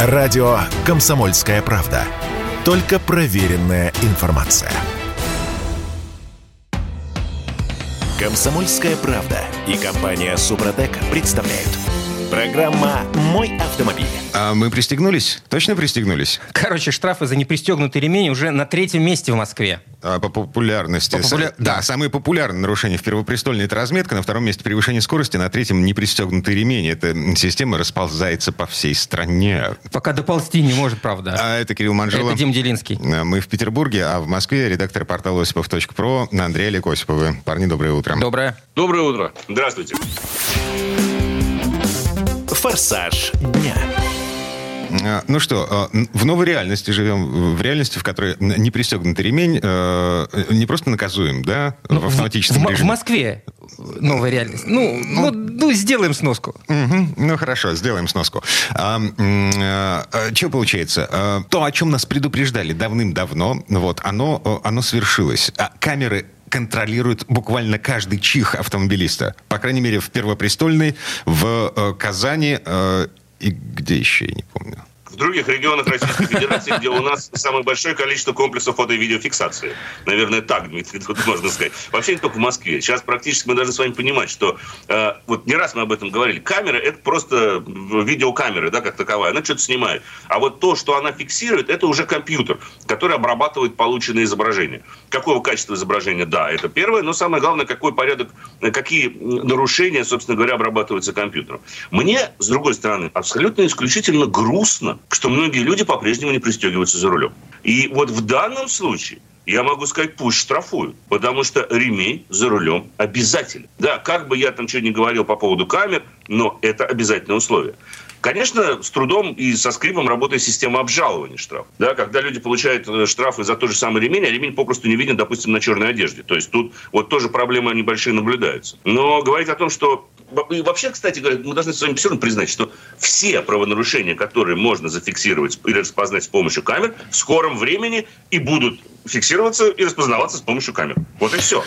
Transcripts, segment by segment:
Радио «Комсомольская правда». Только проверенная информация. «Комсомольская правда» и компания «Супротек» представляют. Программа «Мой автомобиль». А мы пристегнулись? Точно пристегнулись? Короче, штрафы за непристегнутый ремень уже на третьем месте в Москве. А, по популярности. По популя- Да, да. самые популярные нарушения в первопрестольной это разметка, на втором месте превышение скорости, на третьем непристегнутый ремень. Эта система расползается по всей стране. Пока доползти не может, правда. А это Кирилл Манжула. Это Дим Делинский. А, Мы в Петербурге, а в Москве редактор портала осипов.про Андрей Олег Осиповы. Парни, доброе утро. Доброе. Доброе утро. Здравствуйте. «Форсаж дня». А, Ну что, а, в новой реальности живем, в реальности, в которой н- непристегнутый ремень э, не просто наказуем, да, в автоматическом в, М- в режиме. Москве новая реальность. Ну, ну, ну, сделаем сноску. Мгм. Ну хорошо, сделаем сноску. что получается? А, то, о чем нас предупреждали давным-давно, вот, оно, оно свершилось. А камеры контролируют буквально каждый чих автомобилиста. По крайней мере, в Первопрестольной, в э, Казани э, и где еще, я не помню. Других регионах Российской Федерации, где у нас самое большое количество комплексов фото- и видеофиксации. Наверное, так, Дмитрий, тут можно сказать. Вообще не только в Москве. Сейчас практически мы должны с вами понимать, что э, вот не раз мы об этом говорили. Камера – это просто видеокамера, да, как таковая. Она что-то снимает. А вот то, что она фиксирует, это уже компьютер, который обрабатывает полученные изображения. Какого качества изображения? Да, это первое. Но самое главное, какой порядок, какие нарушения, собственно говоря, обрабатываются компьютером. Мне, с другой стороны, абсолютно исключительно грустно, что многие люди по-прежнему не пристегиваются за рулем. И вот в данном случае я могу сказать, пусть штрафуют, потому что ремень за рулем обязателен. Да, как бы я там что ни говорил по поводу камер, но это обязательное условие. Конечно, с трудом и со скрипом работает система обжалования штрафов. Да, когда люди получают э, штрафы за тот же самый ремень, а ремень попросту не виден, допустим, на черной одежде. То есть тут вот тоже проблемы небольшие наблюдаются. Но говорить о том, что... И вообще, кстати говоря, мы должны с вами все равно признать, что все правонарушения, которые можно зафиксировать или распознать с помощью камер, в скором времени и будут фиксироваться и распознаваться с помощью камер. Вот и все.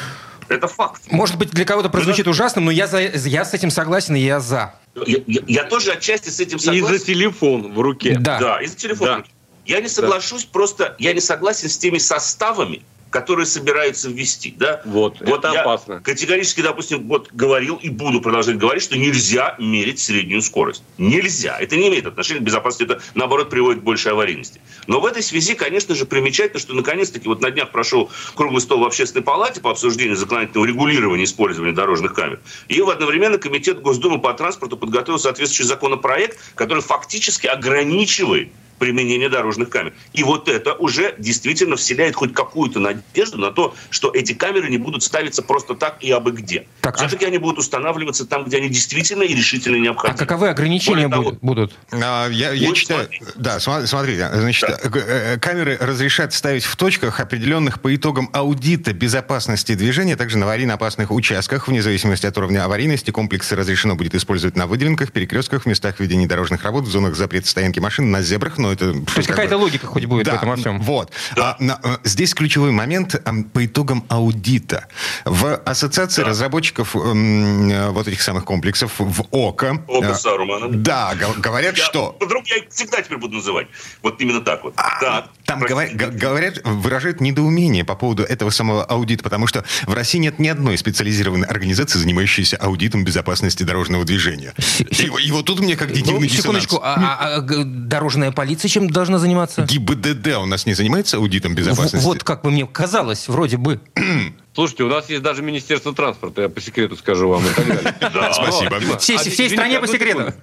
Это факт. Может быть, для кого-то прозвучит ужасным, но я, за, я с этим согласен, и я за. Я, я- я тоже отчасти с этим И согласен. за телефон в руке. Да. Да, из-за телефона. Да. Я не соглашусь, просто я не согласен с теми составами, которые собираются ввести. Да? Вот, это я опасно. Категорически, допустим, вот говорил и буду продолжать говорить, что нельзя мерить среднюю скорость. Нельзя. Это не имеет отношения к безопасности, это, наоборот, приводит к большей аварийности. Но в этой связи, конечно же, примечательно, что наконец-таки вот на днях прошел круглый стол в общественной палате по обсуждению законодательного регулирования использования дорожных камер. И в одновременно Комитет Госдумы по транспорту подготовил соответствующий законопроект, который фактически ограничивает применение дорожных камер. И вот это уже действительно вселяет хоть какую-то надежду на то, что эти камеры не будут ставиться просто так и абы где. Так, а- Все-таки они будут устанавливаться там, где они действительно и решительно А необходимы. каковы ограничения того, будут? будут? А, Я, я Вот читаю, смотрите. да, смотрите, значит, Да. э, э, камеры разрешат ставить в точках, определенных по итогам аудита безопасности движения, а также на аварийно-опасных участках, вне зависимости от уровня аварийности, комплексы разрешено будет использовать на выделенках, перекрестках, в местах ведения дорожных работ, в зонах запрета стоянки машин, на зебрах, но это... То есть какая-то логика хоть будет да, в этом во всем? Вот. А, на- э, здесь ключевой момент ам, по итогам аудита. В Ассоциации разработчиков м, э, вот этих самых комплексов, в ОКО... Око э, Сарумана. Да, говорят, Я- что... Вдруг я их всегда теперь буду называть. Вот именно так вот. да. Там простите. говорят, выражают недоумение по поводу этого самого аудита, потому что в России нет ни одной специализированной организации, занимающейся аудитом безопасности дорожного движения. И, и вот тут мне как дивный Ну, секундочку, а, а- а дорожная полиция чем должна заниматься? ГИБДД у нас не занимается аудитом В- безопасности? Вот как бы мне казалось, вроде бы. Слушайте, у нас есть даже Министерство транспорта, я по секрету скажу вам. И так далее. Да. Спасибо. Дима, Всей, а, всей стране по секрету.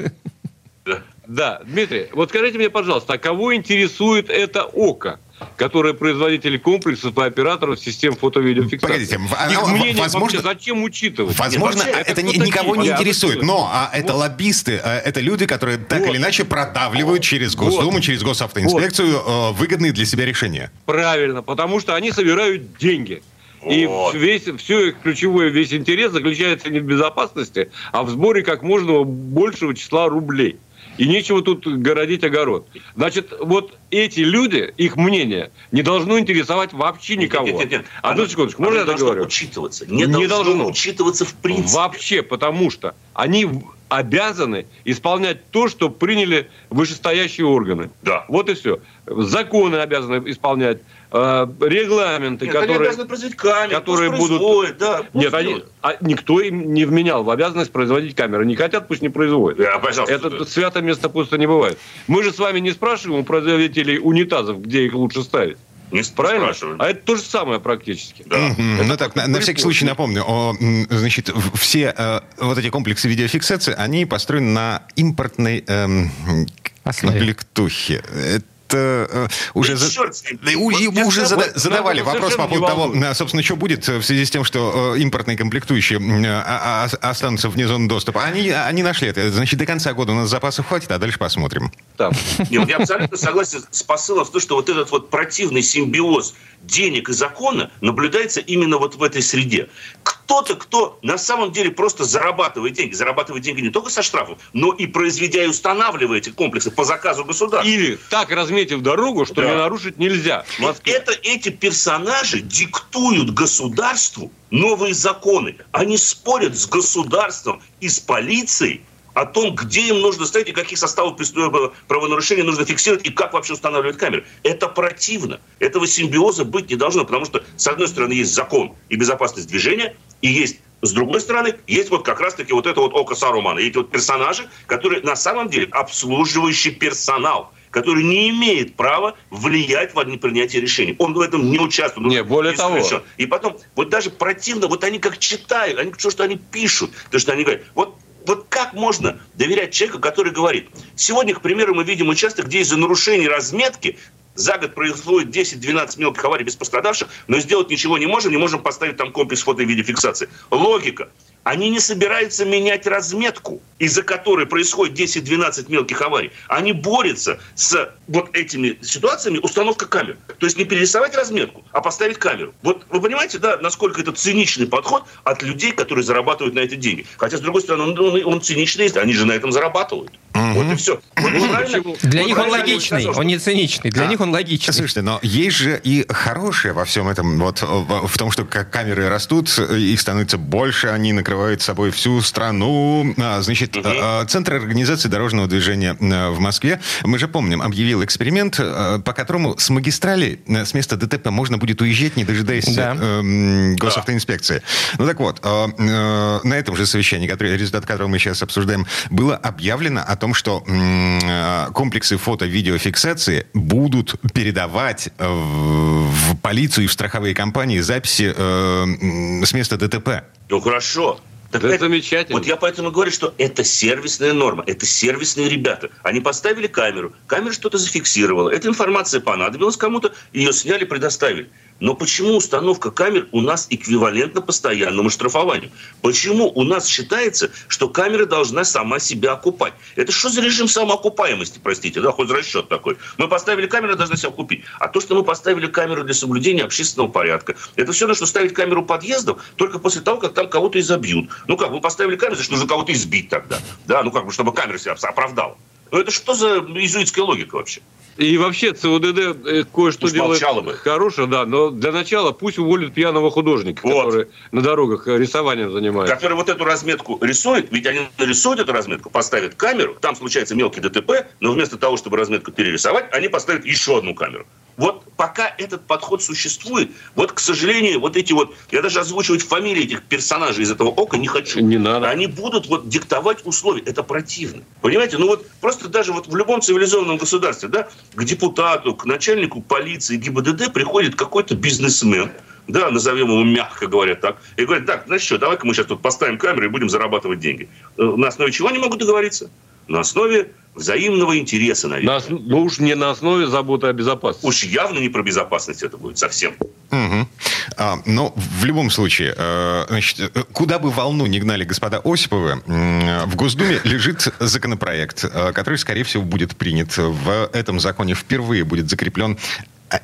Да, Дмитрий, вот скажите мне, пожалуйста, а кого интересует это ОКО, которое производители комплексов и операторов систем фото-видеофиксации? Погодите, в- Их оно, мнение возможно- вообще зачем учитывать? Возможно, вообще, это, это ни- никого такие? не интересует, но а это Вот. лоббисты, а, это люди, которые так Вот. или иначе продавливают через Госдуму, Вот. через госавтоинспекцию э, выгодные для себя решения. Правильно, потому что они собирают деньги. И Вот. весь, все их ключевой весь интерес заключается не в безопасности, а в сборе как можно большего числа рублей. И нечего тут городить огород. Значит, вот эти люди, их мнение, не должно интересовать вообще никого. Нет, нет, нет. Одну Оно- секундочку, можно я договорю? учитываться. Не, Не должно, должно. учитываться в принципе. Вообще, потому что они обязаны исполнять то, что приняли вышестоящие органы. Да. Вот и все. Законы обязаны исполнять, регламенты, Нет, они которые... обязаны производить камеры, которые пусть будут- да, пусть Нет, они, а никто им не вменял в обязанность производить камеры. Не хотят, пусть не производят. Да, пожалуйста. Это свято место пусто не бывает. Мы же с вами не спрашиваем у производителей унитазов, где их лучше ставить. Не Правильно? А это то же самое практически. Да. Ну так, на, на всякий случай напомню, о, значит, все э, вот эти комплексы видеофиксации, они построены на импортной эм, Основе. комплектухе. Это э, уже... Да за- черт. Да и Вот уже зада- вот задавали вопрос по поводу того, э, собственно, что будет в связи с тем, что э, импортные комплектующие м, а- а- останутся вне зоны доступа. Они, они нашли это. Значит, до конца года у нас запасов хватит, а дальше посмотрим. Там. Не, вот я абсолютно согласен с посылом в том, что вот этот вот противный симбиоз денег и закона наблюдается именно вот в этой среде. Кто-то, кто на самом деле просто зарабатывает деньги, зарабатывает деньги не только со штрафов, но и произведя и устанавливая эти комплексы по заказу государства. Или так разметив дорогу, что Да. не нарушить нельзя. Это эти персонажи диктуют государству новые законы. Они спорят с государством и с полицией о том, где им нужно стоять и каких составов правонарушений нужно фиксировать и как вообще устанавливать камеры. Это противно. Этого симбиоза быть не должно, потому что, с одной стороны, есть закон и безопасность движения, и есть с другой стороны, есть вот как раз-таки вот это вот око Сарумана. Эти вот персонажи, которые на самом деле обслуживающий персонал который не имеет права влиять в принятие решений. Он в этом не участвует. Не, более того. исключен. И потом, вот даже противно, вот они как читают, они то, что они пишут, то, что они говорят. Вот вот как можно доверять человеку, который говорит, сегодня, к примеру, мы видим участок, где из-за нарушений разметки за год происходит 10-12 мелких аварий без пострадавших, но сделать ничего не можем, не можем поставить там комплекс фото и видеофиксации. Логика. Они не собираются менять разметку, из-за которой происходит 10-12 мелких аварий. Они борются с вот этими ситуациями установка камер. То есть не перерисовать разметку, а поставить камеру. Вот вы понимаете, да, насколько это циничный подход от людей, которые зарабатывают на эти деньги. Хотя, с другой стороны, он, он, он циничный, они же на этом зарабатывают. Вот и все. Вот вы правильно- Для них он логичный, он не циничный. Для А, них он логичный. Слушайте, но есть же и хорошее во всем этом, вот в в том, что как камеры растут, их становится больше, они накрывают собой всю страну. А, Значит, а, Центр организации дорожного движения в Москве, мы же помним, объявил эксперимент, по которому с магистрали, с места ДТП можно будет уезжать, не дожидаясь Да. госавтоинспекции. Ну так вот, э, э, на этом же совещании, который, результат которого мы сейчас обсуждаем, было объявлено о том, что м, э, комплексы фото-видеофиксации будут передавать в полицию и в страховые компании записи э, м, с места ДТП. Ну хорошо. Так Это замечательно. Вот я поэтому говорю, что это сервисная норма, это сервисные ребята. Они поставили камеру, камера что-то зафиксировала, эта информация понадобилась кому-то, ее сняли, предоставили. Но почему установка камер у нас эквивалентна постоянному штрафованию? Почему у нас считается, что камера должна сама себя окупать? Это что за режим самоокупаемости, простите, да, хоть расчет такой? Мы поставили камеру, должна себя купить. А то, что мы поставили камеру для соблюдения общественного порядка, это все равно, что ставить камеру подъездов только после того, как там кого-то изобьют. Ну как, мы поставили камеру, значит, нужно кого-то избить тогда. Да, ну как бы, чтобы камера себя оправдала. Ну это что за иезуитская логика вообще? И вообще ЦУДД э, кое-что делает бы. хорошее, да, но для начала пусть уволят пьяного художника, Вот. который на дорогах э, рисованием занимается. который вот эту разметку рисует, ведь они нарисуют эту разметку, поставят камеру, там случается мелкий ДТП, но вместо того, чтобы разметку перерисовать, они поставят еще одну камеру. Вот пока этот подход существует, вот, к сожалению, вот эти вот, я даже озвучивать фамилии этих персонажей из этого ока не хочу. Не надо. Они будут вот диктовать условия. Это противно. Понимаете? Ну вот просто даже вот в любом цивилизованном государстве, да, к депутату, к начальнику полиции, ГИБДД приходит какой-то бизнесмен, да, назовем его мягко говоря так, и говорит, так, знаешь что, давай-ка мы сейчас тут поставим камеру и будем зарабатывать деньги. Э, На основе чего они могут договориться? На основе взаимного интереса, На наверное. ос- ну уж не на основе заботы о безопасности. Уж явно не про безопасность это будет совсем. Мгм. А, но в любом случае, э, значит, э, куда бы волну не гнали господа Осиповы, м, в Госдуме лежит законопроект, э, который, скорее всего, будет принят. В этом законе впервые будет закреплен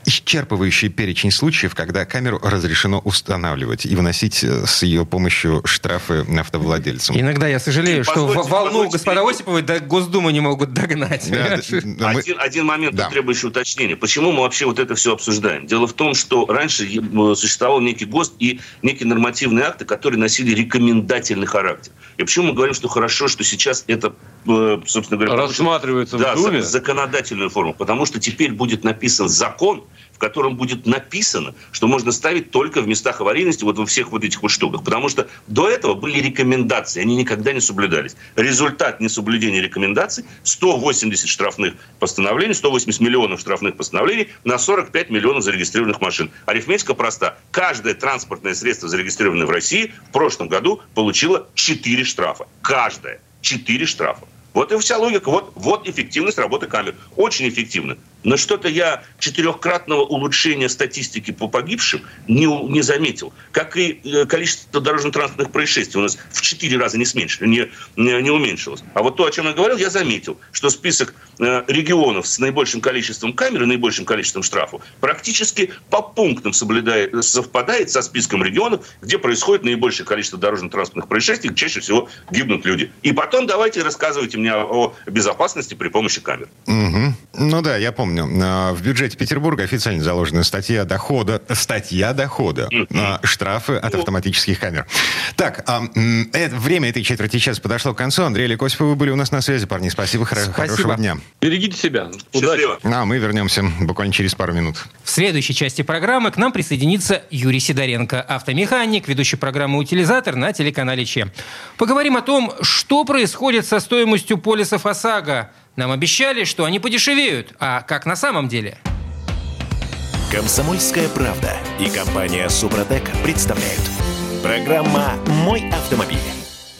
исчерпывающий перечень случаев, когда камеру разрешено устанавливать и выносить э, с ее помощью штрафы автовладельцам. Иногда я сожалею, И что позвольте- волну позвольте господа перебить. Осиповой до Госдумы не могут догнать. Да, мы- Один, один момент, Да. требующий уточнения. Почему мы вообще вот это все обсуждаем? Дело в том, что раньше э, существовал некий ГОСТ и некие нормативные акты, которые носили рекомендательный характер. И почему мы говорим, что хорошо, что сейчас это, э, собственно говоря, Рассматривается да, в Думе. за- законодательную форму. Потому что теперь будет написан закон, в котором будет написано, что можно ставить только в местах аварийности, вот во всех вот этих вот штуках. Потому что до этого были рекомендации, они никогда не соблюдались. Результат несоблюдения рекомендаций – 180 штрафных постановлений, 180 миллионов штрафных постановлений на 45 миллионов зарегистрированных машин. Арифметика проста. Каждое транспортное средство, зарегистрированное в России, в прошлом году получило 4 штрафа. Каждое. 4 штрафа. Вот и вся логика. Вот, вот эффективность работы камер. Очень эффективно. Но что-то я четырехкратного улучшения статистики по погибшим не, не заметил. Как и э, количество дорожно-транспортных происшествий у нас в четыре раза не, сменьш- не, не, не уменьшилось. А вот то, о чем я говорил, я заметил, что список э, регионов с наибольшим количеством камер и наибольшим количеством штрафов практически по пунктам соблюдает, совпадает со списком регионов, где происходит наибольшее количество дорожно-транспортных происшествий, где чаще всего гибнут люди. И потом давайте рассказывайте мне о безопасности при помощи камер. Мгм. Ну да, я помню. А, В бюджете Петербурга официально заложена статья дохода, статья дохода, штрафы от автоматических камер. Так, а, это- время этой четверти часа подошло к концу. Андрей Лекосипов, вы были у нас на связи, парни. Спасибо, Спасибо. хорошего дня. Берегите себя. Удачи. А мы вернемся буквально через пару минут. В следующей части программы к нам присоединится Юрий Сидоренко, автомеханик, ведущий программы «Утилизатор» на телеканале ЧЕ. Поговорим о том, что происходит со стоимостью полисов ОСАГО. Нам обещали, что они подешевеют, а как на самом деле? Комсомольская правда и компания Супротек представляют. Программа «Мой автомобиль».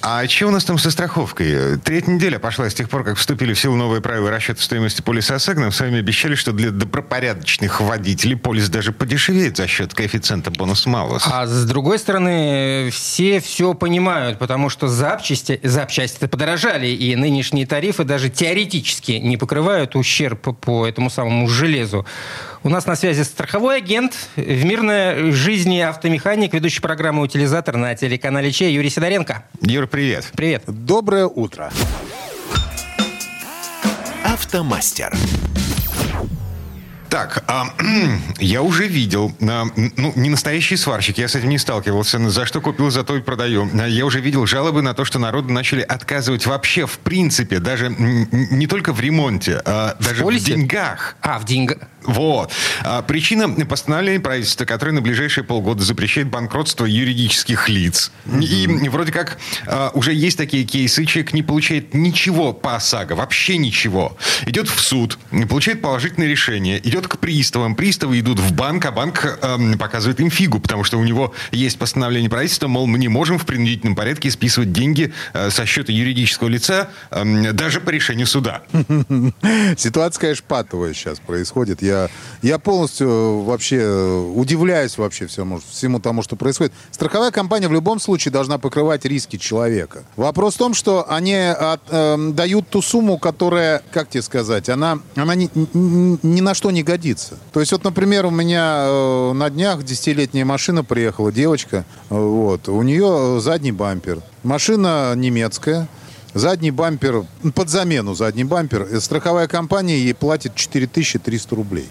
А что у нас там со страховкой? Третья неделя пошла с тех пор, как вступили в силу новые правила расчета стоимости полиса ОСАГО. Нам с вами обещали, что для добропорядочных водителей полис даже подешевеет за счет коэффициента бонус-малус. А с другой стороны, все все понимают, потому что запчасти, запчасти подорожали, и нынешние тарифы даже теоретически не покрывают ущерб по этому самому железу. У нас на связи страховой агент в мирной жизни автомеханик, ведущий программы «Утилизатор» на телеканале ЧЕ Юрий Сидоренко. Юр, привет. Привет. Доброе утро. Автомастер. Так, а, я уже видел, а, ну, не настоящий сварщик, я с этим не сталкивался, за что купил, за то и продаю. А, Я уже видел жалобы на то, что народу начали отказывать вообще, в принципе, даже не только в ремонте, а даже в полисе? деньгах. А, в деньгах. Вот. А, Причина постановления правительства, которое на ближайшие полгода запрещает банкротство юридических лиц. И вроде как а, уже есть такие кейсы, человек не получает ничего по ОСАГО, вообще ничего. Идет в суд, получает положительное решение, идет к приставам. Приставы идут в банк, а банк эм, показывает им фигу, потому что у него есть постановление правительства, мол, мы не можем в принудительном порядке списывать деньги э, со счета юридического лица эм, даже по решению суда. Ситуация, конечно, патовая сейчас происходит. Я, я полностью э, вообще э, удивляюсь вообще всему, всему тому, что происходит. Страховая компания в любом случае должна покрывать риски человека. Вопрос в том, что они от- эм, дают ту сумму, которая, как тебе сказать, она, она ни- ни на что не годится. То есть вот, например, у меня э, на днях десятилетняя машина приехала, девочка, э, вот, у нее задний бампер. Машина немецкая, Задний бампер, под замену задний бампер, страховая компания ей платит 4300 рублей.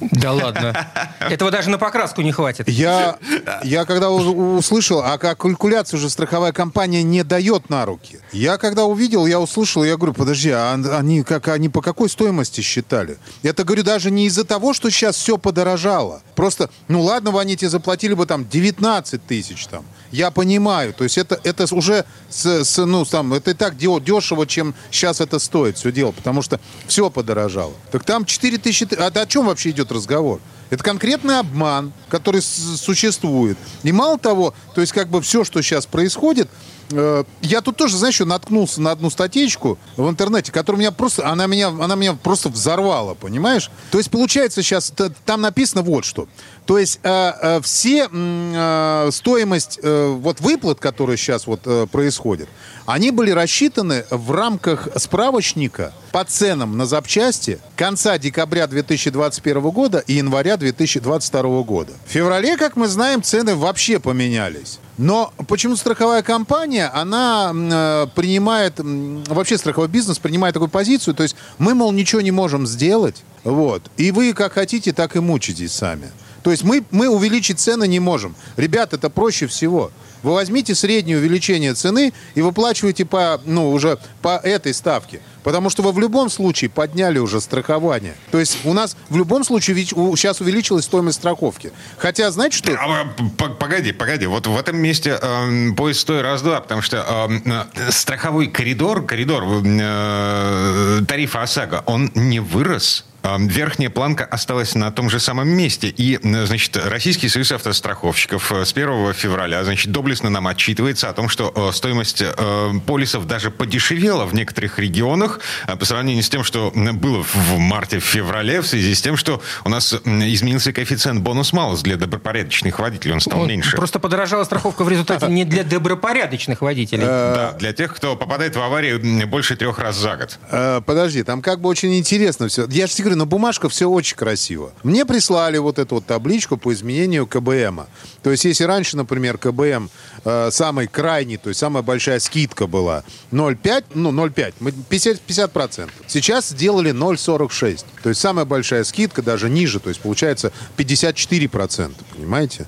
Да ладно. Этого даже на покраску не хватит. Я, я когда услышал, а калькуляцию уже страховая компания не дает на руки. Я когда увидел, я услышал, я говорю, подожди, а они, как, они по какой стоимости считали? Это, говорю, даже не из-за того, что сейчас все подорожало. Просто, ну ладно бы они тебе заплатили бы там 19 тысяч там. Я понимаю, то есть это, это уже, с, с, ну, там, это и так де- дешево, чем сейчас это стоит все дело, потому что все подорожало. Так там 4 тысячи... А о чем вообще идет разговор? Это конкретный обман, который существует. И мало того, то есть как бы все, что сейчас происходит, я тут тоже, знаешь, наткнулся на одну статейку в интернете, которая меня просто, она меня, она меня просто взорвала, понимаешь? То есть получается сейчас, там написано вот что. То есть э, э, все э, стоимость э, вот выплат, которые сейчас вот э, происходят, они были рассчитаны в рамках справочника по ценам на запчасти конца декабря 2021 года и января 2022 года. В феврале, как мы знаем, цены вообще поменялись. Но почему страховая компания, она э, принимает, вообще страховой бизнес принимает такую позицию, то есть мы, мол, ничего не можем сделать, вот, и вы как хотите, так и мучитесь сами. То есть мы, мы увеличить цены не можем. Ребят, это проще всего. Вы возьмите среднее увеличение цены и выплачиваете по, ну, уже по этой ставке. Потому что вы в любом случае подняли уже страхование. То есть у нас в любом случае сейчас увеличилась стоимость страховки. Хотя, знаете что? А, п- Погоди, погоди. Вот в этом месте эм, поезд стой раз-два, потому что эм, э, страховой коридор, коридор э, тарифа ОСАГО, он не вырос. Эм, Верхняя планка осталась на том же самом месте. И, значит, Российский союз автостраховщиков э, с 1 февраля, значит, доблестно нам отчитывается о том, что э, стоимость э, полисов даже подешевела в некоторых регионах по сравнению с тем, что было в- в марте-феврале, в связи с тем, что у нас изменился коэффициент бонус-малус для добропорядочных водителей. Он стал Он меньше. Просто подорожала страховка в результате не для добропорядочных водителей. Да, для тех, кто попадает в аварию больше трех раз за год. Подожди, там как бы очень интересно все. Я же говорю, на бумажка все очень красиво. Мне прислали вот эту вот табличку по изменению КБМа. То есть, если раньше, например, КБМ э, самый крайний, то есть самая большая скидка была 0,5, ну, 0,5, мы 50, 50%. Сейчас сделали 0,46. То есть самая большая скидка даже ниже, то есть получается 54%, понимаете?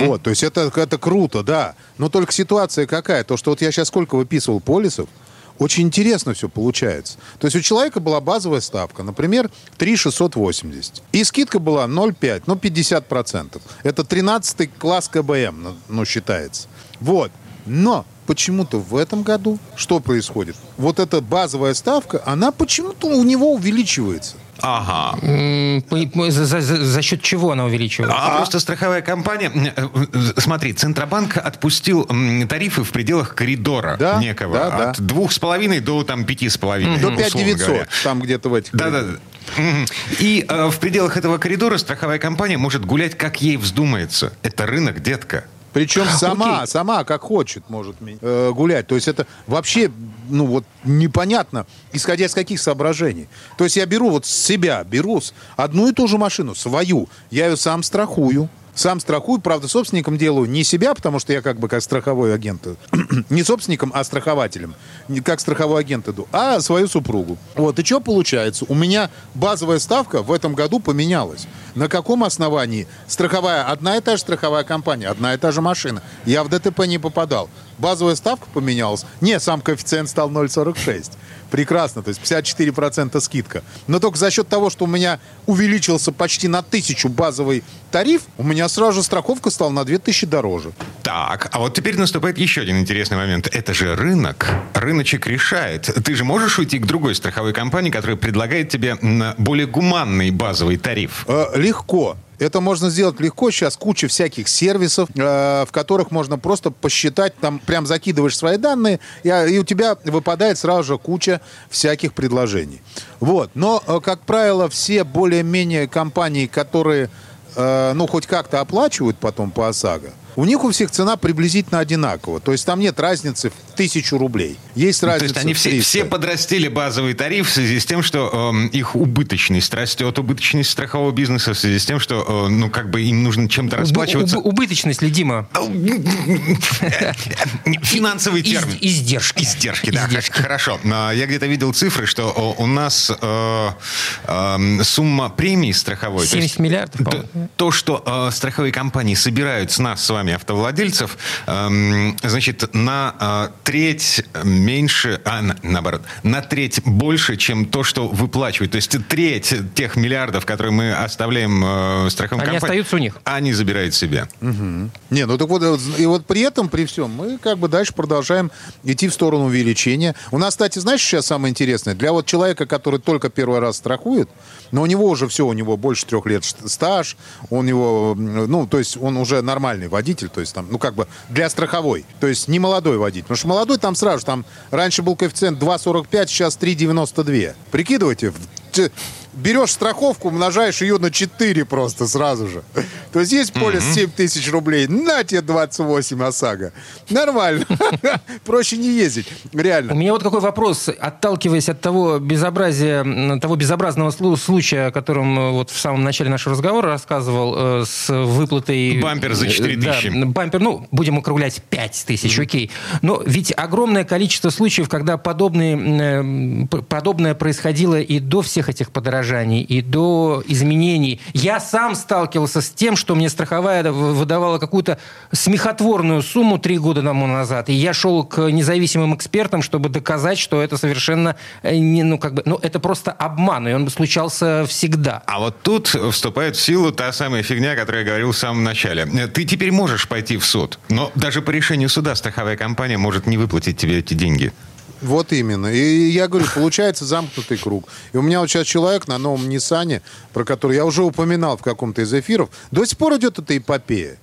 Вот, то есть это, это круто, да. Но только ситуация какая? То, что вот я сейчас сколько выписывал полисов, очень интересно все получается. То есть у человека была базовая ставка, например, 3,680. И скидка была 0,5, ну 50%. Это 13 класс КБМ, ну, ну, считается. Вот. Но почему-то в этом году что происходит? Вот эта базовая ставка, она почему-то у него увеличивается. Ага. М, по- по- За, за- за- за счет чего она увеличивается? А просто страховая компания... э, Смотри, Центробанк отпустил тарифы в пределах коридора Да, некого. да, да. От двух с половиной до там пяти с половиной. До условно 5900, говоря. там где-то в этих... Да, да, да. И э, в пределах этого коридора страховая компания может гулять, как ей вздумается. Это рынок, детка. Причем сама, Окей. сама как хочет может э, гулять. То есть это вообще, ну вот непонятно, исходя из каких соображений. То есть я беру вот себя, беру одну и ту же машину, свою, я ее сам страхую. Сам страхую, правда, собственником делаю не себя, потому что я как бы как страховой агент, не собственником, а страхователем, не как страховой агент иду, а свою супругу. Вот, и что получается? У меня базовая ставка в этом году поменялась. На каком основании? Страховая, одна и та же страховая компания, одна и та же машина. Я в ДТП не попадал. Базовая ставка поменялась. Нет, сам коэффициент стал 0,46. Прекрасно, то есть 54% скидка. Но только за счет того, что у меня увеличился почти на тысячу базовый тариф, у меня сразу же страховка стала на 2000 дороже. Так, а вот теперь наступает еще один интересный момент. Это же рынок. Рыночек решает. Ты же можешь уйти к другой страховой компании, которая предлагает тебе более гуманный базовый тариф. Э, легко. Это можно сделать легко. Сейчас куча всяких сервисов, э, в которых можно просто посчитать, там прям закидываешь свои данные, и, а, и у тебя выпадает сразу же куча всяких предложений. Вот. Но, э, как правило, все более-менее компании, которые, э, ну, хоть как-то оплачивают потом по ОСАГО, у них у всех цена приблизительно одинакова. То есть там нет разницы в тысячу рублей. Есть Ну, То разница есть они в все, 300. все подрастили базовый тариф в связи с тем, что эм, их убыточность растет, убыточность страхового бизнеса в связи с тем, что, э, ну, как бы им нужно чем-то расплачиваться. Уб- убыточность ли, Дима? Финансовый Из- термин. издержки. Издержки, да. Издержки. Хорошо. А, Я где-то видел цифры, что о, у нас э, эм, сумма премии страховой... то 70 есть миллиардов, то-. То, что э, страховые компании собирают с нас, с вами, автовладельцев, эм, значит, на э, треть меньше, а, на- наоборот, на треть больше, чем то, что выплачивают. То есть треть тех миллиардов, которые мы оставляем э, страховым Они компаниям... остаются у них. Они забирают себе. Не, ну так вот, вот, и вот при этом, при всем, мы как бы дальше продолжаем идти в сторону увеличения. У нас, кстати, знаешь, сейчас самое интересное? Для вот человека, который только первый раз страхует, но у него уже все, у него больше трех лет стаж, у него, ну, то есть он уже нормальный водитель, то есть там, ну, как бы для страховой, то есть не молодой водитель. Потому что молодой там сразу, там раньше был коэффициент 2,45, сейчас 3,92. Прикидывайте, берешь страховку, умножаешь ее на 4 просто сразу же. То есть есть полис 7 тысяч рублей, на тебе 28 ОСАГО. Нормально. Проще не ездить, У реально. меня вот какой вопрос, отталкиваясь от того безобразия, того безобразного слу- случая, о котором э, вот в самом начале нашего разговора рассказывал, э, с выплатой... Бампер за 4 Да, тысячи. бампер, ну, будем округлять 5 тысяч, окей. Но ведь огромное количество случаев, когда подобные, э, подобное происходило и до всех этих подорожаний, и до изменений. Я сам сталкивался с тем, что мне страховая выдавала какую-то смехотворную сумму три года тому назад, и я шел к независимым экспертам, чтобы доказать, что это совершенно э, не, ну, как бы, ну, это просто обман, и он случался всегда. А вот тут вступает в силу та самая фигня, о которой я говорил в самом начале. Ты теперь можешь пойти в суд, но даже по решению суда страховая компания может не выплатить тебе эти деньги. Вот именно. И я говорю, получается замкнутый круг. И у меня вот сейчас человек на новом Ниссане, про который я уже упоминал в каком-то из эфиров, до сих пор идет эта эпопея.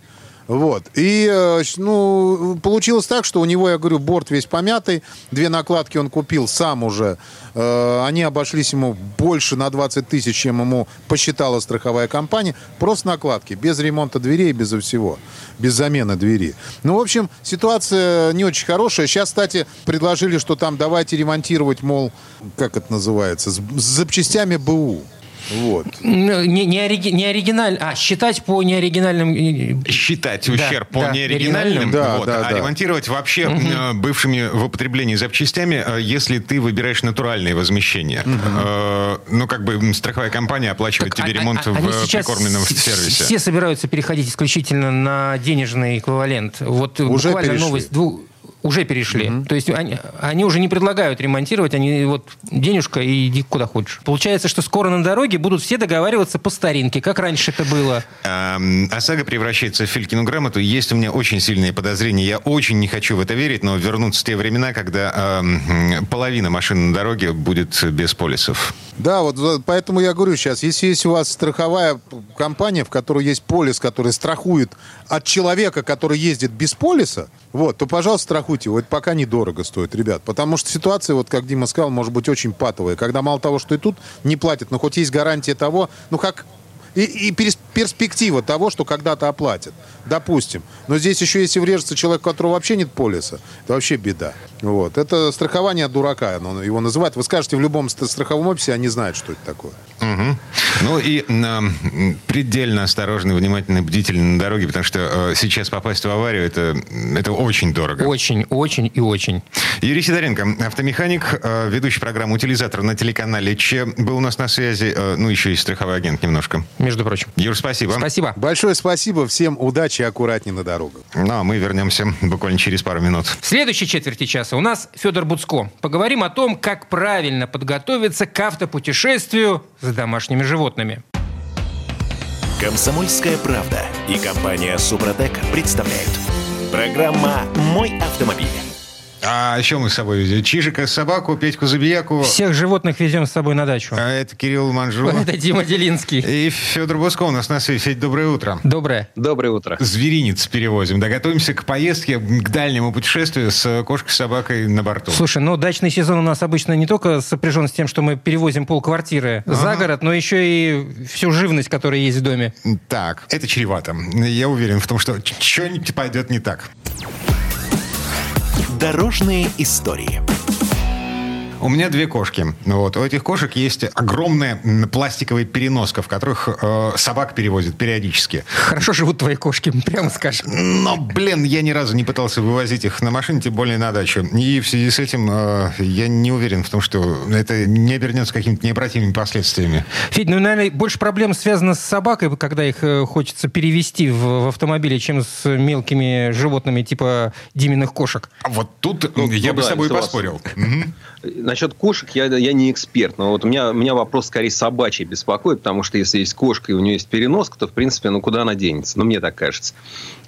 Вот. И, э, ну, получилось так, что у него, я говорю, борт весь помятый, две накладки он купил сам уже. Э, Они обошлись ему больше на 20 тысяч, чем ему посчитала страховая компания. Просто накладки, без ремонта дверей, без всего, без замены двери. Ну, в общем, ситуация не очень хорошая. Сейчас, кстати, предложили, что там давайте ремонтировать, мол, как это называется, с запчастями БУ. Вот. Ну, Не, не, ориги- не оригиналь, а считать по неоригинальным... э, Считать Да, ущерб по да, неоригинальным, оригинальным. Да, вот, да, а да. ремонтировать вообще э, бывшими в употреблении запчастями, э, если ты выбираешь натуральные возмещения. Э, ну, как бы страховая компания оплачивает Так, тебе а- ремонт а- в прикормленном с- сервисе. Все собираются переходить исключительно на денежный эквивалент. Вот Уже буквально перешли. новость двух уже перешли. То есть они, они уже не предлагают ремонтировать, они вот денежка и иди куда хочешь. Получается, что скоро на дороге будут все договариваться по старинке, как раньше это было. Эм, ОСАГО превращается в Филькину грамоту. Есть у меня очень сильные подозрения. Я очень не хочу в это верить, но вернутся те времена, когда эм, половина машин на дороге будет без полисов. Да, вот поэтому я говорю сейчас, если есть у вас страховая компания, в которой есть полис, который страхует от человека, который ездит без полиса, вот, то, пожалуйста, страхуйте его. Это пока недорого стоит, ребят. Потому что ситуация, вот как Дима сказал, может быть очень патовая. Когда мало того, что и тут не платят, но хоть есть гарантия того, ну как и, и перспектива того, что когда-то оплатят. Допустим. Но здесь еще если врежется человек, у которого вообще нет полиса, это вообще беда. Вот. Это страхование от дурака, оно его называют. Вы скажете в любом ст- страховом офисе, они знают, что это такое. Мгм. Ну и эм, предельно осторожный, внимательный, бдительный на дороге, потому что э, сейчас попасть в аварию это, это очень дорого. Очень, очень и очень. Юрий Сидоренко, автомеханик, э, ведущий программу «Утилизатор» на телеканале Че, был у нас на связи, э, ну еще и страховой агент немножко. Между прочим. Юр, спасибо. Спасибо. Большое спасибо, всем удачи и аккуратней на дорогах. Ну, а мы вернемся буквально через пару минут. В следующей четверти часа у нас Федор Буцко. Поговорим о том, как правильно подготовиться к автопутешествию с домашними животными. Комсомольская правда и компания Супротек представляют. Программа «Мой автомобиль». А еще мы с собой везем Чижика, собаку, Петьку Забияку. Всех животных везем с собой на дачу. А это Кирилл Манжу. Это Дима Делинский. И Федор Буско у нас на связи. Федь, доброе утро. Доброе. Доброе утро. Зверинец перевозим. Да, готовимся к поездке, к дальнему путешествию с кошкой, собакой на борту. Слушай, ну дачный сезон у нас обычно не только сопряжен с тем, что мы перевозим полквартиры за город, но еще и всю живность, которая есть в доме. Так, это чревато. Я уверен в том, что что-нибудь пойдет не так. Дорожные истории. У меня две кошки. Вот. У этих кошек есть огромная пластиковая переноска, в которых э, собак перевозят периодически. Хорошо живут твои кошки, прямо скажем. Но, блин, я ни разу не пытался вывозить их на машине, тем более на дачу. И в связи с этим э, я не уверен в том, что это не обернется какими-то необратимыми последствиями. Федь, ну, наверное, больше проблем связано с собакой, когда их э, хочется перевести в, в автомобиле, чем с мелкими животными типа Диминых кошек. А вот тут Ну, я ну бы да, с тобой поспорил. Насчет кошек я, я не эксперт, но вот у меня, у меня вопрос скорее собачий беспокоит, потому что если есть кошка и у нее есть переноска, то, в принципе, ну куда она денется? Ну, мне так кажется.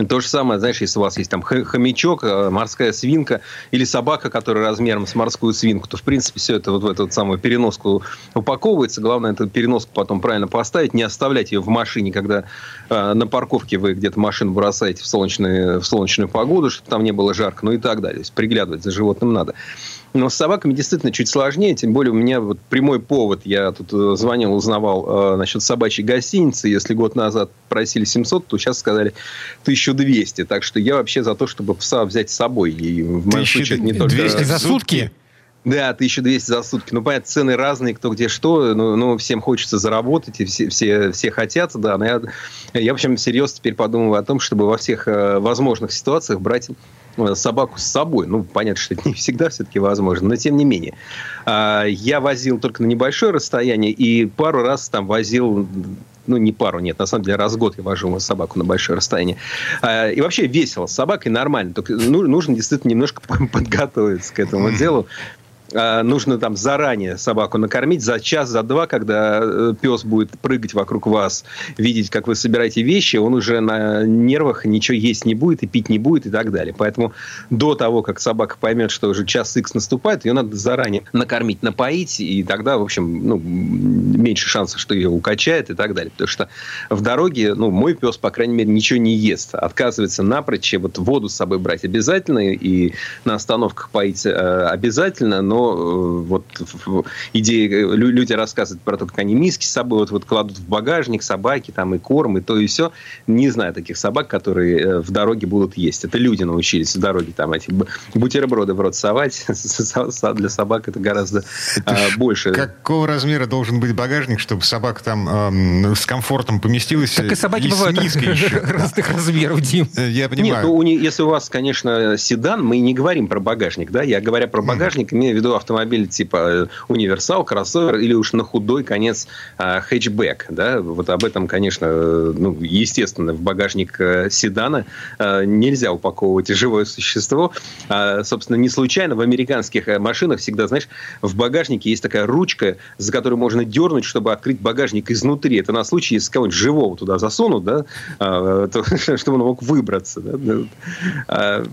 То же самое, знаешь, если у вас есть там хомячок, э, морская свинка или собака, которая размером с морскую свинку, то, в принципе, все это вот в эту вот самую переноску упаковывается. Главное, эту переноску потом правильно поставить, не оставлять ее в машине, когда э, на парковке вы где-то машину бросаете в, солнечную в солнечную погоду, чтобы там не было жарко, ну и так далее. То есть приглядывать за животным надо. Но с собаками действительно чуть сложнее, тем более у меня вот прямой повод. Я тут э, звонил, узнавал э, насчет собачьей гостиницы. Если год назад просили 700, то сейчас сказали 1200. Так что я вообще за то, чтобы пса взять с собой. И в моем случае не только... 200 за сутки? Да, 1200 за сутки. Ну, понятно, цены разные, кто где что. Ну, ну всем хочется заработать, и все, все, все хотят, да. Но я, я, в общем, всерьез теперь подумываю о том, чтобы во всех э, возможных ситуациях брать Э, собаку с собой. Ну, понятно, что это не всегда все-таки возможно, но тем не менее. А, я возил только на небольшое расстояние и пару раз там возил ну, не пару, нет, на самом деле раз в год я вожу собаку на большое расстояние. А, и вообще весело, с собакой нормально, только ну, нужно действительно немножко подготовиться к этому делу. А, нужно там заранее собаку накормить за час, за два, когда э, пес будет прыгать вокруг вас, видеть, как вы собираете вещи, он уже на нервах ничего есть не будет и пить не будет и так далее. Поэтому до того, как собака поймет, что уже час X наступает, ее надо заранее накормить, напоить, и тогда, в общем, ну, меньше шансов, что ее укачает и так далее. Потому что в дороге, ну, мой пес, по крайней мере, ничего не ест. Отказывается напрочь. Вот воду с собой брать обязательно, и на остановках поить э, обязательно, но Э, вот идеи, э, люди рассказывают про то, как они миски с собой вот, вот кладут в багажник, собаки там и корм, и то, и все. Не знаю таких собак, которые э, в дороге будут есть. Это люди научились в дороге там эти бутерброды в рот совать. Для собак это гораздо это больше. Какого размера должен быть багажник, чтобы собака там э, с комфортом поместилась? Так и собаки и бывают разных размеров, Дим. Я понимаю. Нет, ну, если у вас, конечно, седан, мы не говорим про багажник, да? Я говоря про багажник, имею в виду автомобиль типа э, универсал, кроссовер или уж на худой конец э, хэтчбэк. Да? Вот об этом, конечно, э, ну, естественно, в багажник седана нельзя упаковывать живое существо. А, собственно, не случайно в американских машинах всегда, знаешь, в багажнике есть такая ручка, за которую можно дернуть, чтобы открыть багажник изнутри. Это на случай, если кого-нибудь живого туда засунут, да, а, то, чтобы он мог выбраться. Да? А,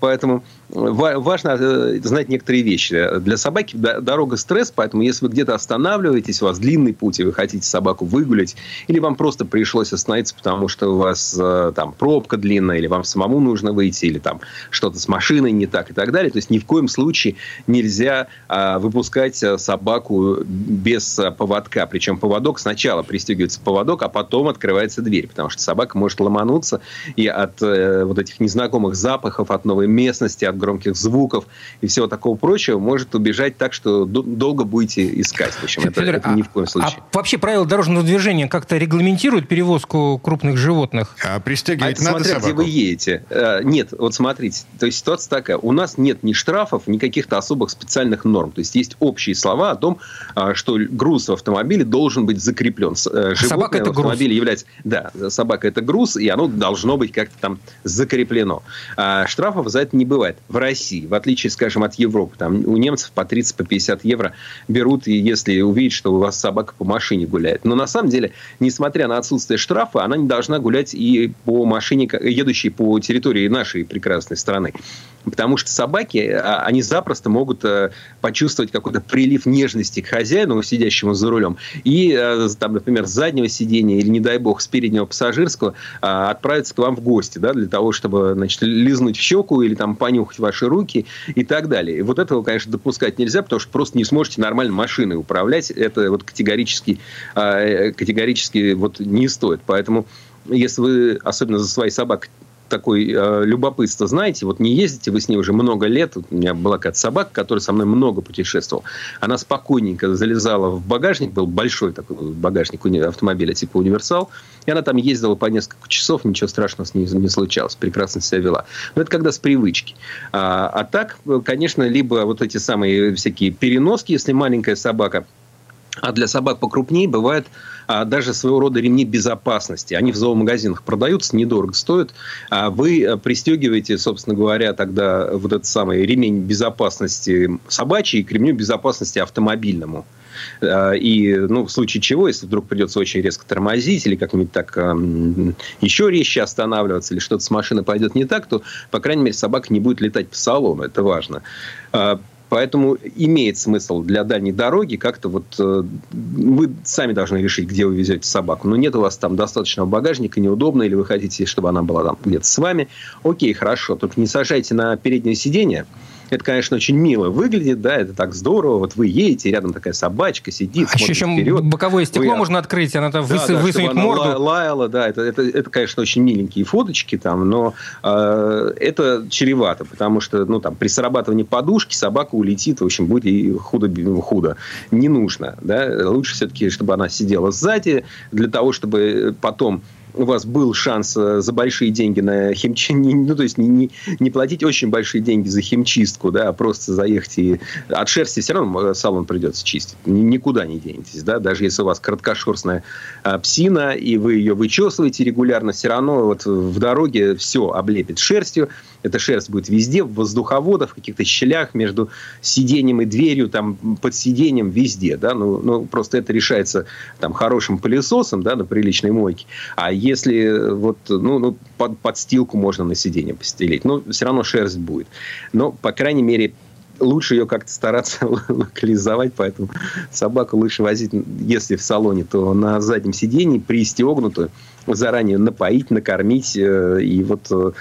поэтому важно знать некоторые вещи для собаки дорога стресс, поэтому если вы где-то останавливаетесь, у вас длинный путь, и вы хотите собаку выгулять, или вам просто пришлось остановиться, потому что у вас э, там пробка длинная, или вам самому нужно выйти, или там что-то с машиной не так и так далее. То есть ни в коем случае нельзя а, выпускать э, собаку без э, поводка. Причем поводок сначала пристегивается поводок, а потом открывается дверь, потому что собака может ломануться и от э, вот этих незнакомых запахов, от новой местности, от громких звуков и всего такого прочего может убежать так, что долго будете искать. В общем, это, Федор, это ни в коем случае. А вообще правила дорожного движения как-то регламентируют перевозку крупных животных? А пристегивать а надо смотря, собаку? где вы едете. Э, нет, вот смотрите. То есть ситуация такая. У нас нет ни штрафов, ни каких-то особых специальных норм. То есть есть общие слова о том, а, что груз в автомобиле должен быть закреплен. Э, животное собака это в автомобиле груз. является... Да, собака это груз, и оно должно быть как-то там закреплено. А штрафов за это не бывает. В России, в отличие, скажем, от Европы, там у немцев по 30, по 50 евро берут, и если увидят, что у вас собака по машине гуляет. Но на самом деле, несмотря на отсутствие штрафа, она не должна гулять и по машине, едущей по территории нашей прекрасной страны. Потому что собаки, а, они запросто могут э, почувствовать какой-то прилив нежности к хозяину, сидящему за рулем, и, э, там, например, с заднего сидения или, не дай бог, с переднего пассажирского а, отправиться к вам в гости, да, для того, чтобы, значит, лизнуть в щеку или там понюхать ваши руки и так далее. И вот этого, конечно, допускать нельзя, потому что просто не сможете нормально машиной управлять. Это вот категорически, а, категорически вот не стоит. Поэтому если вы, особенно за своей собакой, такой э, любопытство, знаете, вот не ездите вы с ней уже много лет, у меня была какая-то собака, которая со мной много путешествовала, она спокойненько залезала в багажник, был большой такой багажник автомобиля типа универсал, и она там ездила по несколько часов, ничего страшного с ней не случалось, прекрасно себя вела. Но это когда с привычки. А, а так, конечно, либо вот эти самые всякие переноски, если маленькая собака, а для собак покрупнее бывает а, даже своего рода ремни безопасности. Они в зоомагазинах продаются, недорого стоят. А вы э, пристегиваете, собственно говоря, тогда вот этот самый ремень безопасности собачий к ремню безопасности автомобильному. А, и, ну, в случае чего, если вдруг придется очень резко тормозить или как-нибудь так еще резче останавливаться, или что-то с машины пойдет не так, то, по крайней мере, собака не будет летать по салону. Это важно. Поэтому имеет смысл для дальней дороги как-то вот... Э, вы сами должны решить, где вы везете собаку. Но нет у вас там достаточного багажника, неудобно, или вы хотите, чтобы она была там где-то с вами. Окей, хорошо, только не сажайте на переднее сиденье, Это, конечно, очень мило выглядит, да, это так здорово. Вот вы едете, рядом такая собачка сидит, а еще чем вперед. боковое стекло вы... можно открыть, она там да, выс... да, высунет морду. Она лаяла, да, это, это, это, конечно, очень миленькие фоточки там, но э, это чревато, потому что, ну, там, при срабатывании подушки собака улетит, в общем, будет и худо-худо. Не нужно, да, лучше все-таки, чтобы она сидела сзади, для того, чтобы потом у вас был шанс э, за большие деньги на химчистку, ну, то есть не, не, не платить очень большие деньги за химчистку, да, а просто заехать и от шерсти все равно э, салон придется чистить. Никуда не денетесь, да, даже если у вас короткошерстная а, псина, и вы ее вычесываете регулярно, все равно вот в дороге все облепит шерстью, эта шерсть будет везде, в воздуховодах, в каких-то щелях между сиденьем и дверью, там, под сиденьем, везде, да, ну, ну просто это решается там хорошим пылесосом, да, на приличной мойке, а если вот, ну, ну под, подстилку можно на сиденье постелить, но все равно шерсть будет. Но, по крайней мере, лучше ее как-то стараться локализовать, поэтому собаку лучше возить, если в салоне, то на заднем сиденье пристегнутую, заранее напоить, накормить. Э, и вот, э,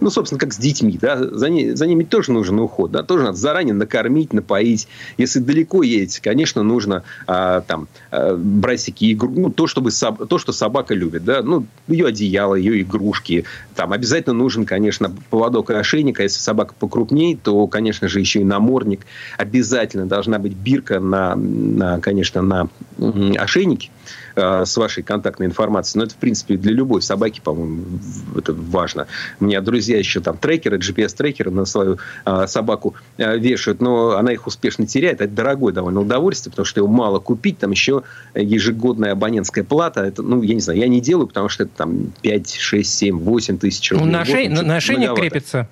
ну, собственно, как с детьми, да, за, ними, за ними тоже нужен уход, да, тоже надо заранее накормить, напоить. Если далеко едете, конечно, нужно а, там брать всякие игру, ну, то, чтобы то, что собака любит, да, ну, ее одеяло, ее игрушки. Там обязательно нужен, конечно, поводок и ошейник, а если собака покрупнее, то, конечно же, еще и намордник. Обязательно должна быть бирка на, на конечно, на ошейнике. Э, с вашей контактной информацией. Но это, в принципе, для любой собаки, по-моему, это важно. У меня друзья еще там трекеры, GPS-трекеры на свою э, собаку э, вешают, но она их успешно теряет. Это дорогое довольно удовольствие, потому что его мало купить. Там еще ежегодная абонентская плата. Это, ну, я не знаю, я не делаю, потому что это там 5, 6, 7, 8 тысяч рублей. Ну, на, шей, на шейник крепится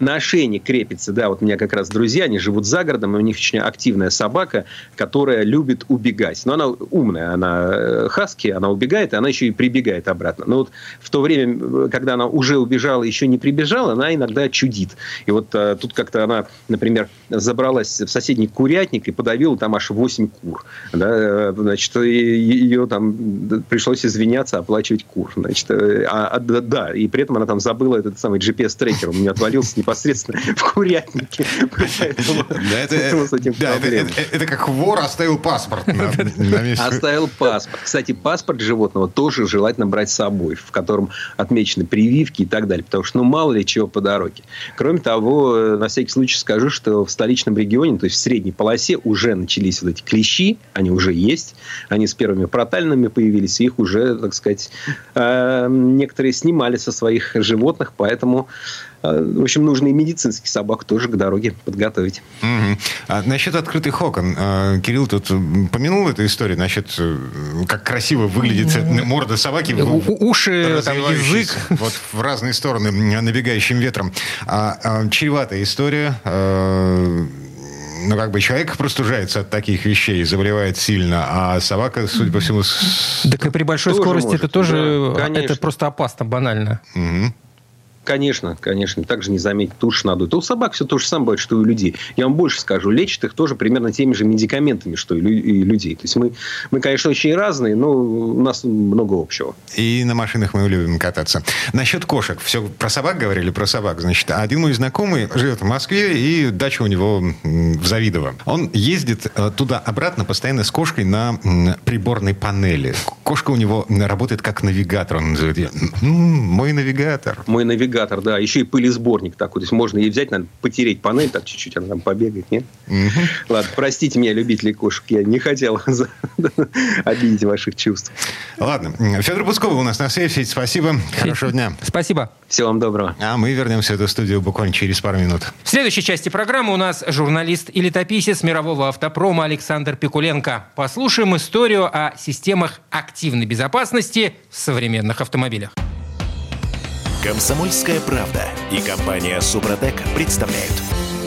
на ошейник крепится. Да, вот у меня как раз друзья, они живут за городом, и у них очень активная собака, которая любит убегать. Но она умная, она э, хаски, она убегает, и она еще и прибегает обратно. Но вот в то время, когда она уже убежала, еще не прибежала, она иногда чудит. И вот а, тут как-то она, например, забралась в соседний курятник и подавила там аж 8 кур. Да, значит, ее там пришлось извиняться, оплачивать кур. Значит, а, а, да, и при этом она там забыла этот самый GPS-трекер. У меня отвалился непосредственно в курятнике. Это как вор оставил паспорт на месте. Оставил паспорт. Кстати, паспорт животного тоже желательно брать с собой, в котором отмечены прививки и так далее. Потому что, ну, мало ли чего по дороге. Кроме того, на всякий случай скажу, что в столичном регионе, то есть в средней полосе, уже начались вот эти клещи. Они уже есть. Они с первыми протальными появились. И их уже, так сказать, э, некоторые снимали со своих животных. Поэтому в общем, нужно и медицинский собак тоже к дороге подготовить. Угу. А насчет открытых окон. А, Кирилл тут помянул эту историю насчет, э, как красиво выглядит морда собаки. Уши, там, язык. Вот в разные стороны набегающим ветром. А, а, чреватая история. А, ну, как бы человек простужается от таких вещей, заболевает сильно, а собака, судя по всему... Так и при большой тоже скорости может, это тоже... Да, это просто опасно, банально. Угу. Конечно, конечно. Также не заметить тушь надо. То у собак все то же самое бывает, что и у людей. Я вам больше скажу. Лечат их тоже примерно теми же медикаментами, что и, людей. То есть мы, мы, конечно, очень разные, но у нас много общего. И на машинах мы любим кататься. Насчет кошек. Все про собак говорили, про собак. Значит, один мой знакомый живет в Москве, и дача у него в Завидово. Он ездит э, туда-обратно постоянно с кошкой на приборной панели. Кошка у него работает как навигатор. Он называет ее «Мой навигатор». Мой навигатор агрегатор, да, еще и пылесборник такой. То есть можно ей взять, надо потереть панель, так чуть-чуть она там побегает, нет? Угу. Ладно, простите меня, любители кошек, я не хотел обидеть ваших чувств. Ладно, Федор Пусков у нас на связи. Спасибо, хорошего дня. Спасибо. Всего вам доброго. А мы вернемся в эту студию буквально через пару минут. В следующей части программы у нас журналист и летописец мирового автопрома Александр Пикуленко. Послушаем историю о системах активной безопасности в современных автомобилях. Комсомольская правда и компания Супротек представляют.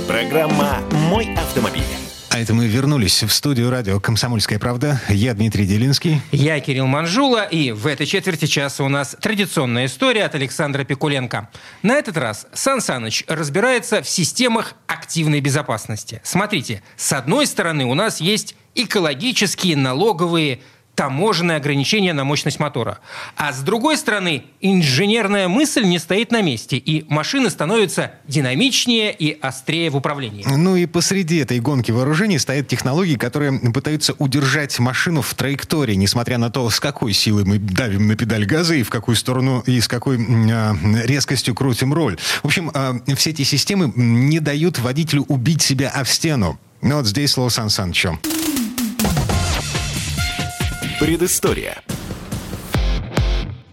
Программа «Мой автомобиль». А это мы вернулись в студию радио «Комсомольская правда». Я Дмитрий Делинский. Я Кирилл Манжула. И в этой четверти часа у нас традиционная история от Александра Пикуленко. На этот раз Сан Саныч разбирается в системах активной безопасности. Смотрите, с одной стороны у нас есть экологические, налоговые, таможенное ограничение на мощность мотора. А с другой стороны, инженерная мысль не стоит на месте, и машины становятся динамичнее и острее в управлении. Ну и посреди этой гонки вооружений стоят технологии, которые пытаются удержать машину в траектории, несмотря на то, с какой силой мы давим на педаль газа и в какую сторону и с какой э, резкостью крутим роль. В общем, э, все эти системы не дают водителю убить себя об стену. Ну вот здесь слово Сан Санычу. Предыстория.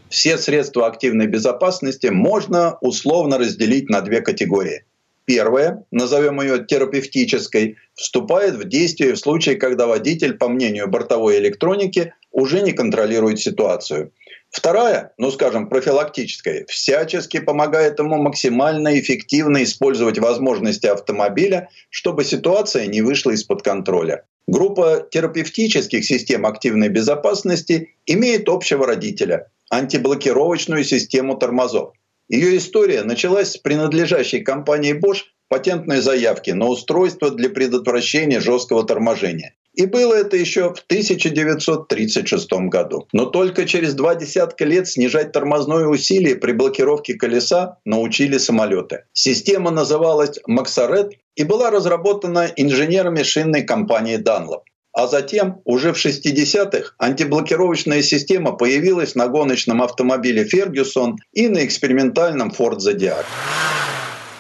Все средства активной безопасности можно условно разделить на две категории. Первая, назовем ее терапевтической, вступает в действие в случае, когда водитель, по мнению бортовой электроники, уже не контролирует ситуацию. Вторая, ну скажем, профилактическая, всячески помогает ему максимально эффективно использовать возможности автомобиля, чтобы ситуация не вышла из-под контроля. Группа терапевтических систем активной безопасности имеет общего родителя – антиблокировочную систему тормозов. Ее история началась с принадлежащей компании Bosch патентной заявки на устройство для предотвращения жесткого торможения. И было это еще в 1936 году. Но только через два десятка лет снижать тормозное усилие при блокировке колеса научили самолеты. Система называлась Максарет и была разработана инженерами шинной компании Dunlop. А затем, уже в 60-х, антиблокировочная система появилась на гоночном автомобиле Ferguson и на экспериментальном Ford Zodiac.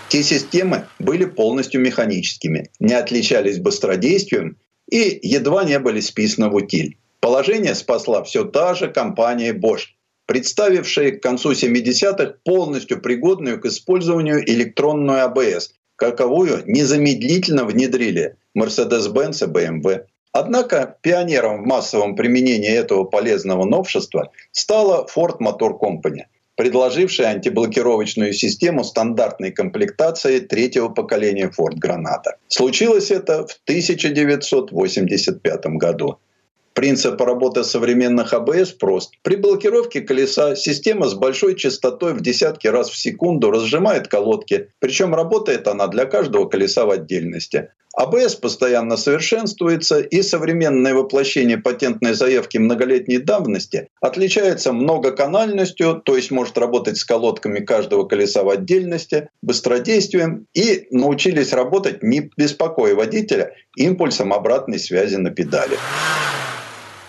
Те системы были полностью механическими, не отличались быстродействием и едва не были списаны в утиль. Положение спасла все та же компания Bosch, представившая к концу 70-х полностью пригодную к использованию электронную АБС, каковую незамедлительно внедрили Mercedes-Benz и BMW. Однако пионером в массовом применении этого полезного новшества стала Ford Motor Company, предложившая антиблокировочную систему стандартной комплектации третьего поколения Ford Granada. Случилось это в 1985 году. Принцип работы современных АБС прост. При блокировке колеса система с большой частотой в десятки раз в секунду разжимает колодки, причем работает она для каждого колеса в отдельности. АБС постоянно совершенствуется, и современное воплощение патентной заявки многолетней давности отличается многоканальностью, то есть может работать с колодками каждого колеса в отдельности, быстродействием, и научились работать, не беспокоя водителя, импульсом обратной связи на педали.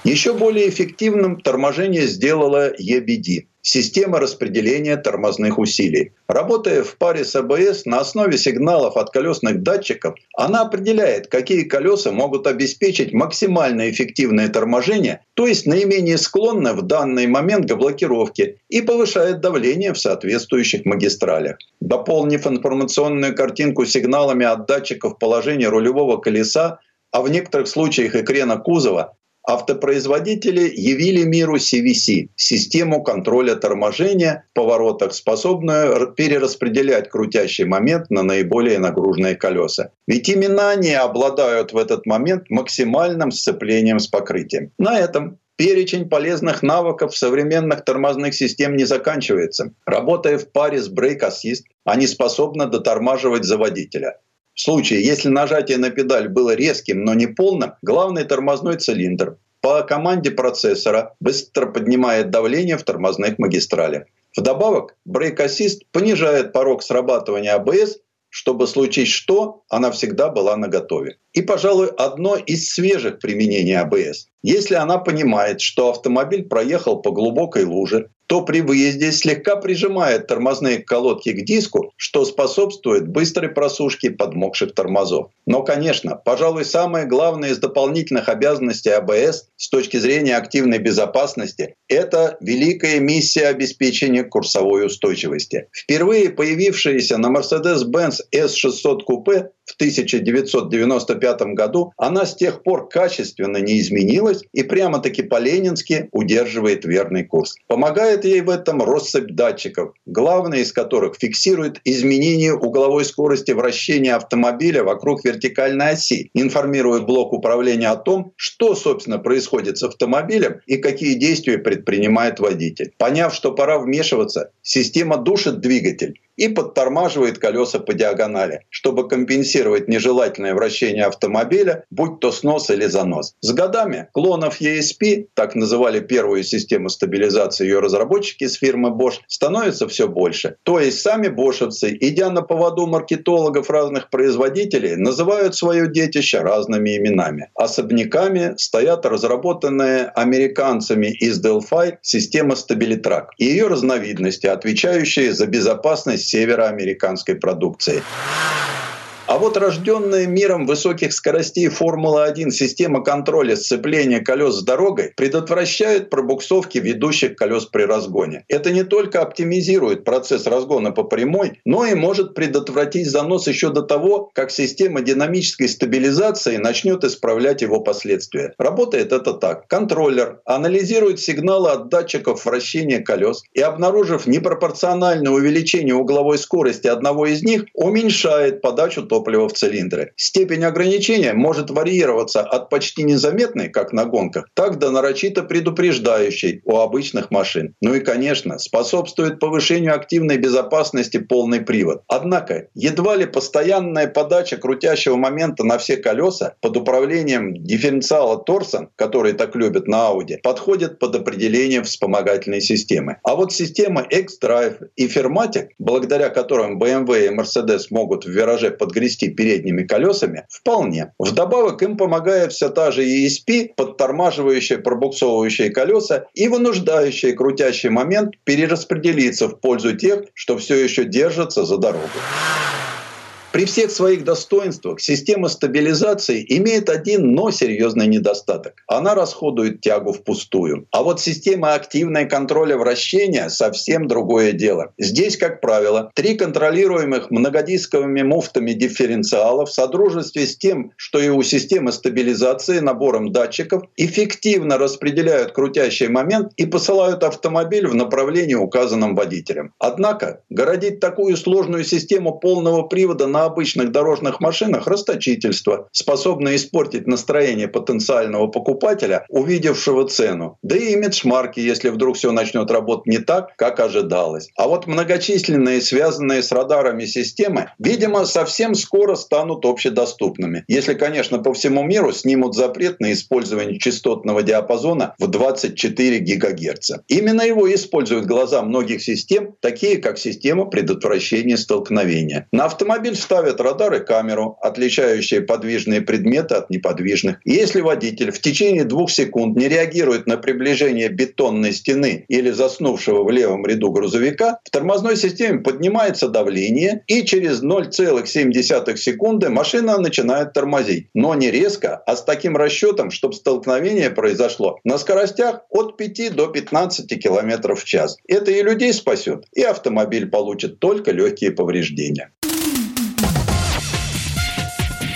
Еще более эффективным торможение сделала EBD – система распределения тормозных усилий. Работая в паре с АБС на основе сигналов от колесных датчиков, она определяет, какие колеса могут обеспечить максимально эффективное торможение, то есть наименее склонны в данный момент к блокировке и повышает давление в соответствующих магистралях. Дополнив информационную картинку сигналами от датчиков положения рулевого колеса, а в некоторых случаях и крена кузова, автопроизводители явили миру CVC – систему контроля торможения в поворотах, способную перераспределять крутящий момент на наиболее нагруженные колеса. Ведь именно они обладают в этот момент максимальным сцеплением с покрытием. На этом Перечень полезных навыков современных тормозных систем не заканчивается. Работая в паре с Assist, они способны дотормаживать за водителя. Случае, если нажатие на педаль было резким, но не полным, главный тормозной цилиндр по команде процессора быстро поднимает давление в тормозных магистралях. Вдобавок, Assist понижает порог срабатывания ABS, чтобы случить что, она всегда была наготове. И, пожалуй, одно из свежих применений ABS. Если она понимает, что автомобиль проехал по глубокой луже, то при выезде слегка прижимает тормозные колодки к диску, что способствует быстрой просушке подмокших тормозов. Но, конечно, пожалуй, самое главное из дополнительных обязанностей АБС с точки зрения активной безопасности – это великая миссия обеспечения курсовой устойчивости. Впервые появившаяся на Mercedes-Benz S600 купе в 1995 году, она с тех пор качественно не изменилась и прямо-таки по-ленински удерживает верный курс. Помогает ей в этом россыпь датчиков, главный из которых фиксирует изменение угловой скорости вращения автомобиля вокруг вертикальной оси, информирует блок управления о том, что, собственно, происходит с автомобилем и какие действия предпринимает водитель. Поняв, что пора вмешиваться, система душит двигатель и подтормаживает колеса по диагонали, чтобы компенсировать нежелательное вращение автомобиля, будь то снос или занос. С годами клонов ESP, так называли первую систему стабилизации ее разработчики с фирмы Bosch, становится все больше. То есть сами бошевцы, идя на поводу маркетологов разных производителей, называют свое детище разными именами. Особняками стоят разработанные американцами из Delphi система Stabilitrack и ее разновидности, отвечающие за безопасность североамериканской продукции. А вот рожденная миром высоких скоростей Формула-1 система контроля сцепления колес с дорогой предотвращает пробуксовки ведущих колес при разгоне. Это не только оптимизирует процесс разгона по прямой, но и может предотвратить занос еще до того, как система динамической стабилизации начнет исправлять его последствия. Работает это так. Контроллер анализирует сигналы от датчиков вращения колес и, обнаружив непропорциональное увеличение угловой скорости одного из них, уменьшает подачу топлива топлива в цилиндры. Степень ограничения может варьироваться от почти незаметной, как на гонках, так до нарочито предупреждающей у обычных машин. Ну и, конечно, способствует повышению активной безопасности полный привод. Однако, едва ли постоянная подача крутящего момента на все колеса под управлением дифференциала Торсон, который так любят на Audi, подходит под определение вспомогательной системы. А вот система X-Drive и Firmatic, благодаря которым BMW и Mercedes могут в вираже подгрести вести передними колесами, вполне. Вдобавок им помогает вся та же ESP, подтормаживающая пробуксовывающие колеса и вынуждающая крутящий момент перераспределиться в пользу тех, что все еще держатся за дорогу. При всех своих достоинствах система стабилизации имеет один, но серьезный недостаток. Она расходует тягу впустую. А вот система активной контроля вращения совсем другое дело. Здесь, как правило, три контролируемых многодисковыми муфтами дифференциала в содружестве с тем, что и у системы стабилизации набором датчиков эффективно распределяют крутящий момент и посылают автомобиль в направлении, указанном водителем. Однако городить такую сложную систему полного привода на на обычных дорожных машинах расточительство, способное испортить настроение потенциального покупателя, увидевшего цену. Да и имидж марки, если вдруг все начнет работать не так, как ожидалось. А вот многочисленные, связанные с радарами системы, видимо, совсем скоро станут общедоступными. Если, конечно, по всему миру снимут запрет на использование частотного диапазона в 24 ГГц. Именно его используют глаза многих систем, такие как система предотвращения столкновения. На автомобиль ставят радар и камеру, отличающие подвижные предметы от неподвижных. Если водитель в течение двух секунд не реагирует на приближение бетонной стены или заснувшего в левом ряду грузовика, в тормозной системе поднимается давление, и через 0,7 секунды машина начинает тормозить. Но не резко, а с таким расчетом, чтобы столкновение произошло на скоростях от 5 до 15 км в час. Это и людей спасет, и автомобиль получит только легкие повреждения.